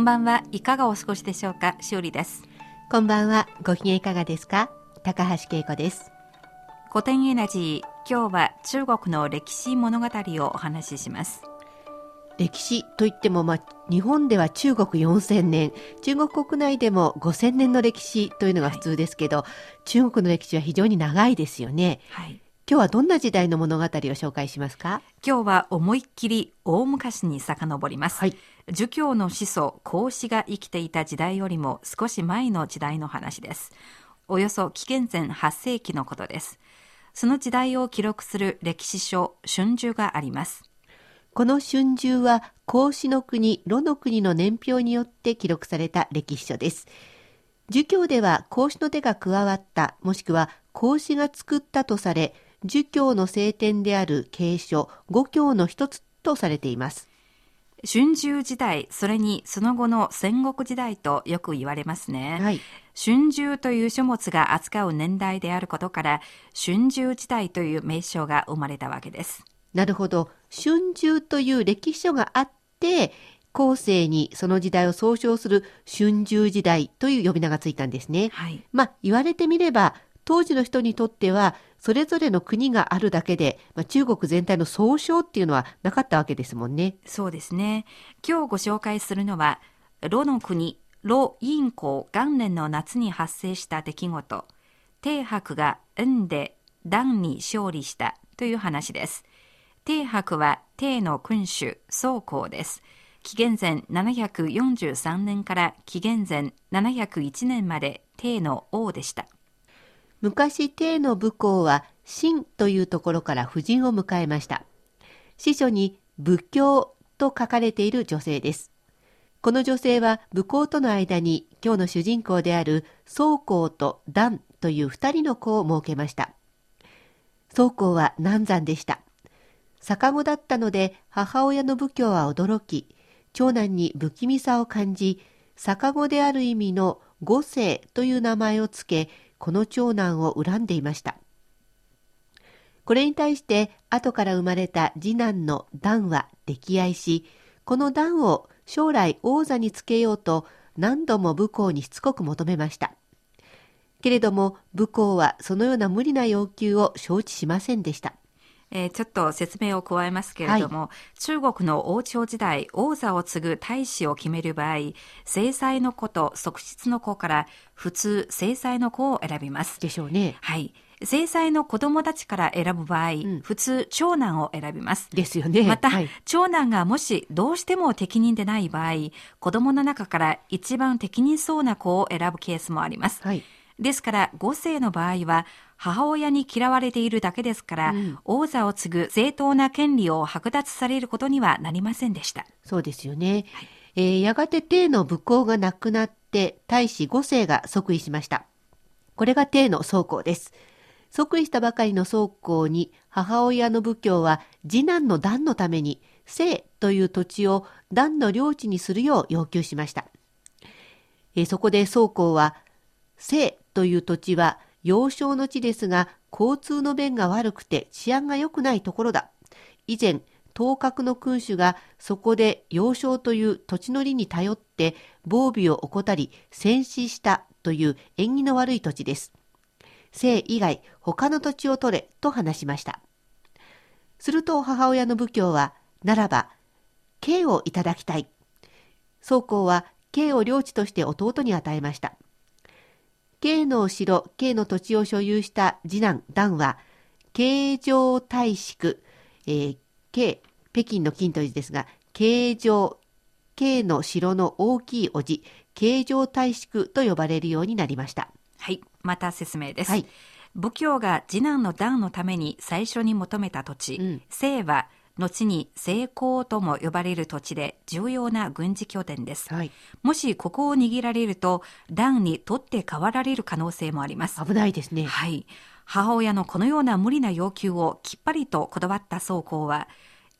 んばんはいかがお過ごしでしょうか？しおりですこんばんは。ご機嫌いかがですか？高橋恵子です。古典エナジー今日は中国の歴史物語をお話しします歴史といっても、まあ、日本では中国4000年、中国国内でも5000年の歴史というのが普通ですけど、中国の歴史は非常に長いですよね。はい今日はどんな時代の物語を紹介しますか？今日は思いっきり大昔に遡ります、はい。儒教の始祖孔子が生きていた時代よりも少し前の時代の話です。およそ紀元前8世紀のことです。その時代を記録する歴史書春秋があります。この春秋は、孔子の国、呂の国の年表によって記録された歴史書です。儒教では孔子の手が加わった、もしくは孔子が作ったとされ、儒教の聖典である経書、五教の一つとされています。春秋時代それにその後の戦国時代とよく言われますね、はい。春秋という書物が扱う年代であることから春秋時代という名称が生まれたわけですなるほど。春秋という歴史書があって、後世にその時代を総称する春秋時代という呼び名がついたんですね。はいまあ、言われてみれば、当時の人にとっては、それぞれの国があるだけで、まあ、中国全体の総称っていうのはなかったわけですもんね。そうですね。今日ご紹介するのは、呂の国、呂陰公元年の夏に発生した出来事、帝伯が雲で段に勝利したという話です。帝伯は帝の君主、宗公です。紀元前743年から紀元前701年まで帝の王でした。昔、帝の武功は、秦というところから夫人を迎えました。司書に仏教と書かれている女性です。この女性は武功との間に今日の主人公である宗公と段という二人の子を設けました。宗公は難産でした。逆子だったので母親の仏教は驚き、長男に不気味さを感じ、逆子である意味の五世という名前をつけ、この長男を恨んでいました。これに対して後から生まれた次男の段は溺愛し、この段を将来王座につけようと何度も武功にしつこく求めました。けれども武功はそのような無理な要求を承知しませんでした。えーちょっと説明を加えますけれども、中国の王朝時代、王座を継ぐ大使を決める場合、正妻の子と側室の子から普通正妻の子を選びます。でしょうね。はい。正妻の子供たちから選ぶ場合、ん普通長男を選びます。ですよね。また、はい長男がもしどうしても適任でない場合、子供の中から一番適任そうな子を選ぶケースもあります。はい。ですから、5世の場合は、母親に嫌われているだけですから、うん王座を継ぐ正当な権利を剥奪されることにはなりませんでした。そうですよね。えーやがて帝の武功がなくなって、大使五世が即位しました。これが帝の宗公です。即位したばかりの宗公に母親の仏教は次男の段のために姓という土地を段の領地にするよう要求しました。えーそこで宗公は姓という土地は要衝の地ですが交通の便が悪くて治安が良くないところだ。以前、東閣の君主がそこで要衝という土地の利に頼って防備を怠り戦死したという縁起の悪い土地です。姓以外他の土地を取れと話しました。すると母親の仏教は、ならば、慶をいただきたい。宗公は慶を領地として弟に与えました。慶の城、慶の土地を所有した次男、段は、慶城大宿、えー、慶、北京の金という字ですが、慶城、慶の城の大きい叔父、慶城大宿と呼ばれるようになりました。はい、また説明です。はい仏教が次男の段のために最初に求めた土地、うん清は後に成功とも呼ばれる土地で重要な軍事拠点です。はい。もしここを握られると、段に取って代わられる可能性もあります。危ないですね。はい。母親のこのような無理な要求をきっぱりとこだわった宗公は、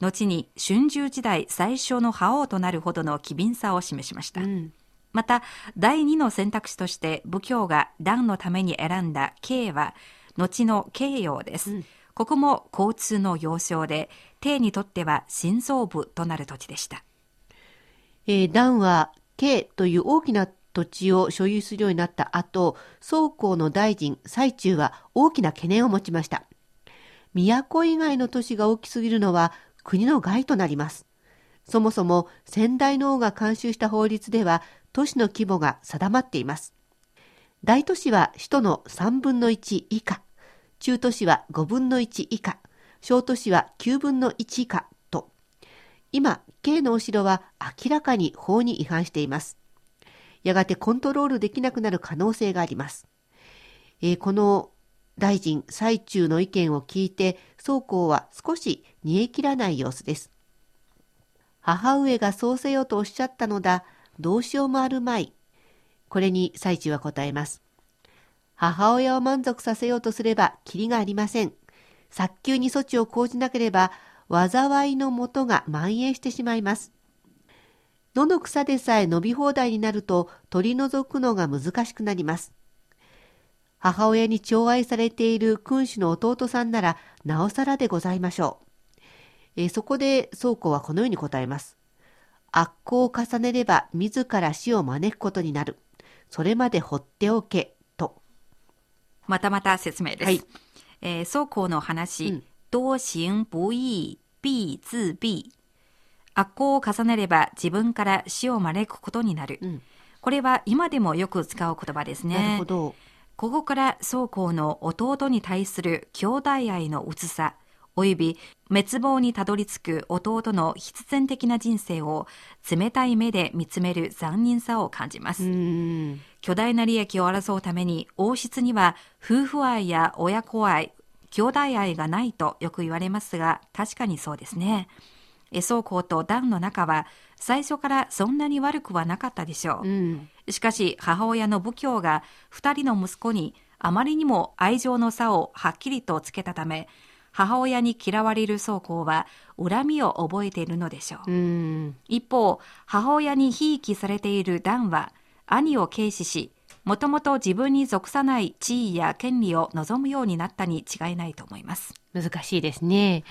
後に春秋時代最初の覇王となるほどの機敏さを示しました。うん。また、第二の選択肢として仏教が段のために選んだ慶は、後の慶陽です。うんここも交通の要衝で、帝にとっては心臓部となる土地でした。えー、段は、慶という大きな土地を所有するようになった後、宗公の大臣、最中は大きな懸念を持ちました。都以外の都市が大きすぎるのは国の害となります。そもそも先代の王が監修した法律では都市の規模が定まっています。大都市は首都の3分の1以下、中都市は5分の1以下、小都市は9分の1以下と、今、K のお城は明らかに法に違反しています。やがてコントロールできなくなる可能性があります。えーこの大臣、最中の意見を聞いて、宗公は少し煮え切らない様子です。母上がそうせよとおっしゃったのだ、どうしようもあるまい。これに最中は答えます。母親を満足させようとすれば、きりがありません。早急に措置を講じなければ、災いのもとが蔓延してしまいます。どの草でさえ伸び放題になると取り除くのが難しくなります。母親に寵愛されている君主の弟さんならなおさらでございましょう。えそこで宗公はこのように答えます。悪行を重ねれば自ら死を招くことになる。それまで放っておけ、と。またまた説明です。はいえー宗公の話、うん多行不義必自毙。悪行を重ねれば自分から死を招くことになる。うんこれは今でもよく使う言葉ですね。なるほど。ここから宗公の弟に対する兄弟愛の薄さ、および滅亡にたどり着く弟の必然的な人生を冷たい目で見つめる残忍さを感じます。巨大な利益を争うために王室には夫婦愛や親子愛、兄弟愛がないとよく言われますが、確かにそうですね。え宗公とダンの仲は最初からそんなに悪くはなかったでしょう。うん。しかし母親の仏教が二人の息子にあまりにも愛情の差をはっきりとつけたため、母親に嫌われる宗公は恨みを覚えているのでしょう。一方、母親にひいきされているダンは兄を軽視し、もともと自分に属さない地位や権利を望むようになったに違いないと思います。難しいですね。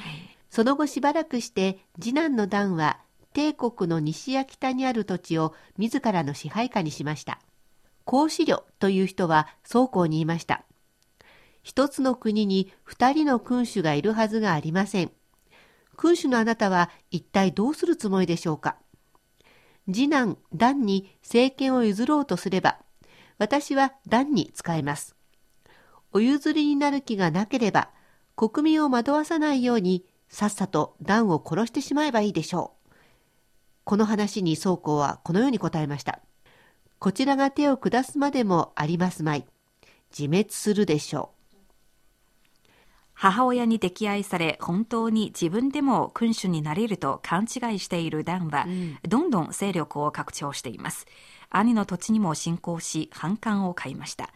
その後しばらくして次男の段は帝国の西や北にある土地を自らの支配下にしました。孔子領という人は宗公に言いました。一つの国に二人の君主がいるはずがありません。君主のあなたは一体どうするつもりでしょうか？次男、段に政権を譲ろうとすれば、私は段に使えます。お譲りになる気がなければ、国民を惑わさないように、さっさと段を殺してしまえばいいでしょう。この話に宗公はこのように答えました。こちらが手を下すまでもありますまい。自滅するでしょう母親に溺愛され、本当に自分でも君主になれると勘違いしているダンは、どんどん勢力を拡張しています。兄の土地にも侵攻し、反感を買いました。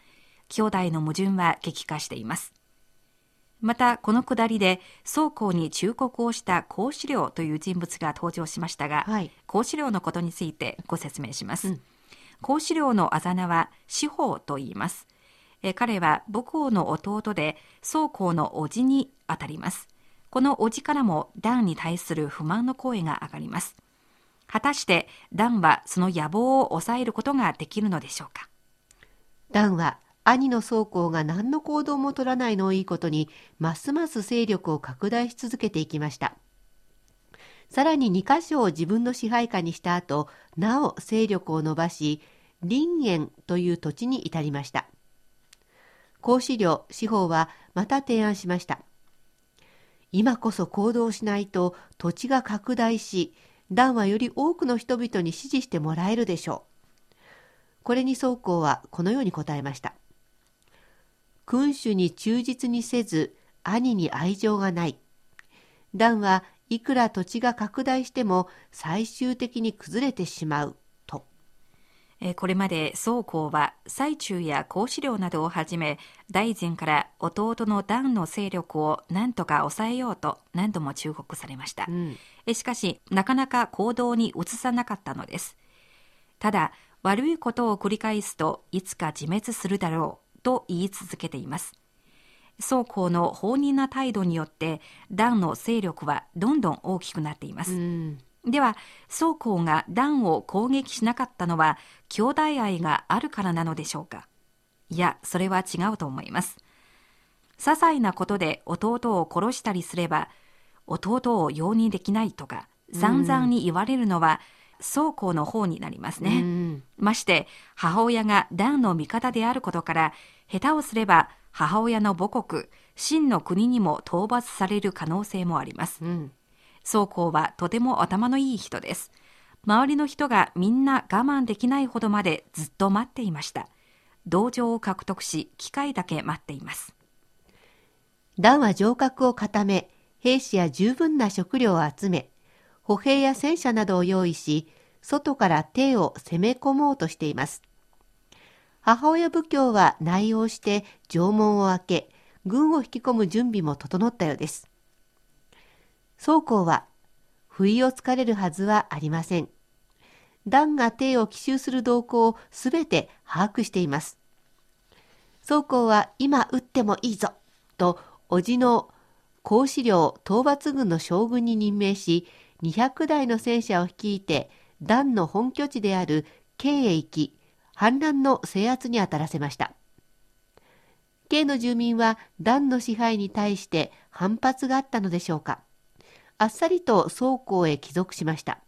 兄弟の矛盾は激化しています。また、このくだりで、宗公に忠告をした孔子領という人物が登場しましたが、はい孔子領のことについてご説明します。うん孔子領のあざ名は司法と言います。えー彼は母校の弟で宗公の叔父にあたります。この叔父からもダンに対する不満の声が上がります。果たしてダンはその野望を抑えることができるのでしょうか？う。段は兄の宗公が何の行動も取らないのをいいことに、ますます勢力を拡大し続けていきました。さらに2箇所を自分の支配下にした後、なお勢力を伸ばし、林園という土地に至りました。孔子領司法はまた提案しました。今こそ行動しないと土地が拡大し、段はより多くの人々に支持してもらえるでしょう。これに宗公はこのように答えました。君主に忠実にせず、兄に愛情がない。段はいくら土地が拡大しても最終的に崩れてしまう。これまで宗公は最中や孔子領などをはじめ大臣から弟の段の勢力を何とか抑えようと何度も忠告されました、うん、しかしなかなか行動に移さなかったのです。ただ悪いことを繰り返すといつか自滅するだろうと言い続けています。宗公の放任な態度によって段の勢力はどんどん大きくなっています、うんでは、宗公が段を攻撃しなかったのは、兄弟愛があるからなのでしょうか？いや、それは違うと思います。些細なことで弟を殺したりすれば、弟を容認できないとか、散々に言われるのは、宗公の方になりますね。まして、母親が段の味方であることから、下手をすれば母親の母国、真の国にも討伐される可能性もあります。うん宗公はとても頭のいい人です。周りの人がみんな我慢できないほどまでずっと待っていました。同情を獲得し、機会だけ待っています。段は城郭を固め、兵士や十分な食料を集め、歩兵や戦車などを用意し、外から兵を攻め込もうとしています。母親奉教は内容して城門を開け、軍を引き込む準備も整ったようです。宗公は、不意をつかれるはずはありません。段が帝を奇襲する動向をすべて把握しています。宗公は今撃ってもいいぞと、叔父の孔子領討伐軍の将軍に任命し、200台の戦車を率いて、段の本拠地である京へ行き、反乱の制圧に当たらせました。京の住民は段の支配に対して反発があったのでしょうか。あっさりと倉庫へ帰属しました。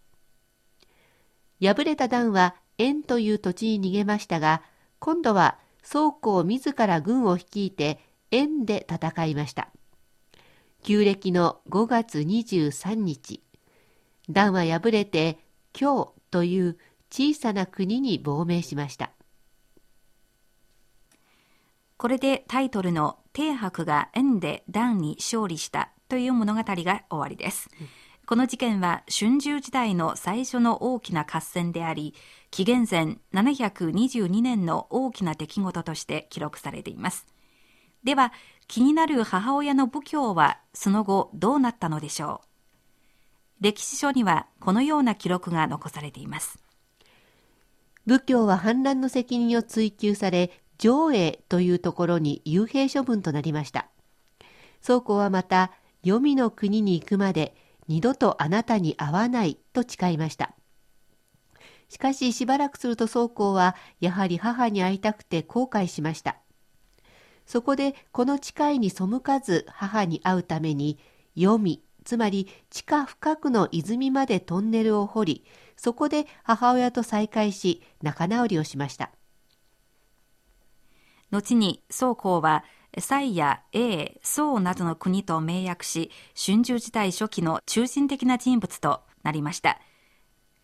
敗れた段は円という土地に逃げましたが、今度は倉庫を自ら軍を率いて円で戦いました。旧暦の5月23日、段は敗れて京という小さな国に亡命しました。これでタイトルの帝白が円で段に勝利したという物語が終わりです。この事件は春秋時代の最初の大きな合戦であり、紀元前722年の大きな出来事として記録されています。では、気になる母親の武教はその後どうなったのでしょう歴史書にはこのような記録が残されています。武教は反乱の責任を追及され、上映というところに幽閉処分となりました。宗公はまた、黄泉の国に行くまで二度とあなたに会わないと誓いました。しかししばらくすると宗公はやはり母に会いたくて後悔しました。そこでこの誓いに背かず母に会うために黄泉、つまり地下深くの泉までトンネルを掘り、そこで母親と再会し仲直りをしました。後に宗公は蔡や英、宋などの国と盟約し、春秋時代初期の中心的な人物となりました。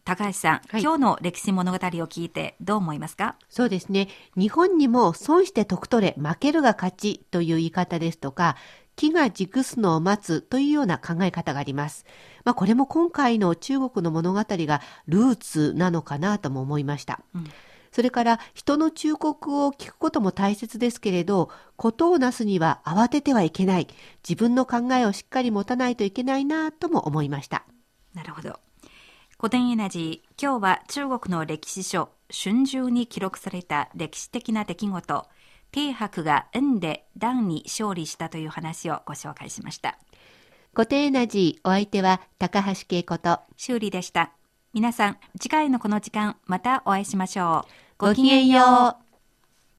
高橋さん、はい、今日の歴史物語を聞いてどう思いますか？そうですね。日本にも損して得取れ、負けるが勝ちという言い方ですとか、木が熟すのを待つというような考え方があります。まあ、これも今回の中国の物語がルーツなのかなとも思いました。うんそれから人の忠告を聞くことも大切ですけれど、ことをなすには慌ててはいけない。自分の考えをしっかり持たないといけないなとも思いました。なるほど。古典エナジー、今日は中国の歴史書、春秋に記録された歴史的な出来事、帝白が円で段に勝利したという話をご紹介しました。古典エナジー、お相手は高橋恵子と修理でした。皆さん、次回のこの時間、またお会いしましょう。ごきげんよう。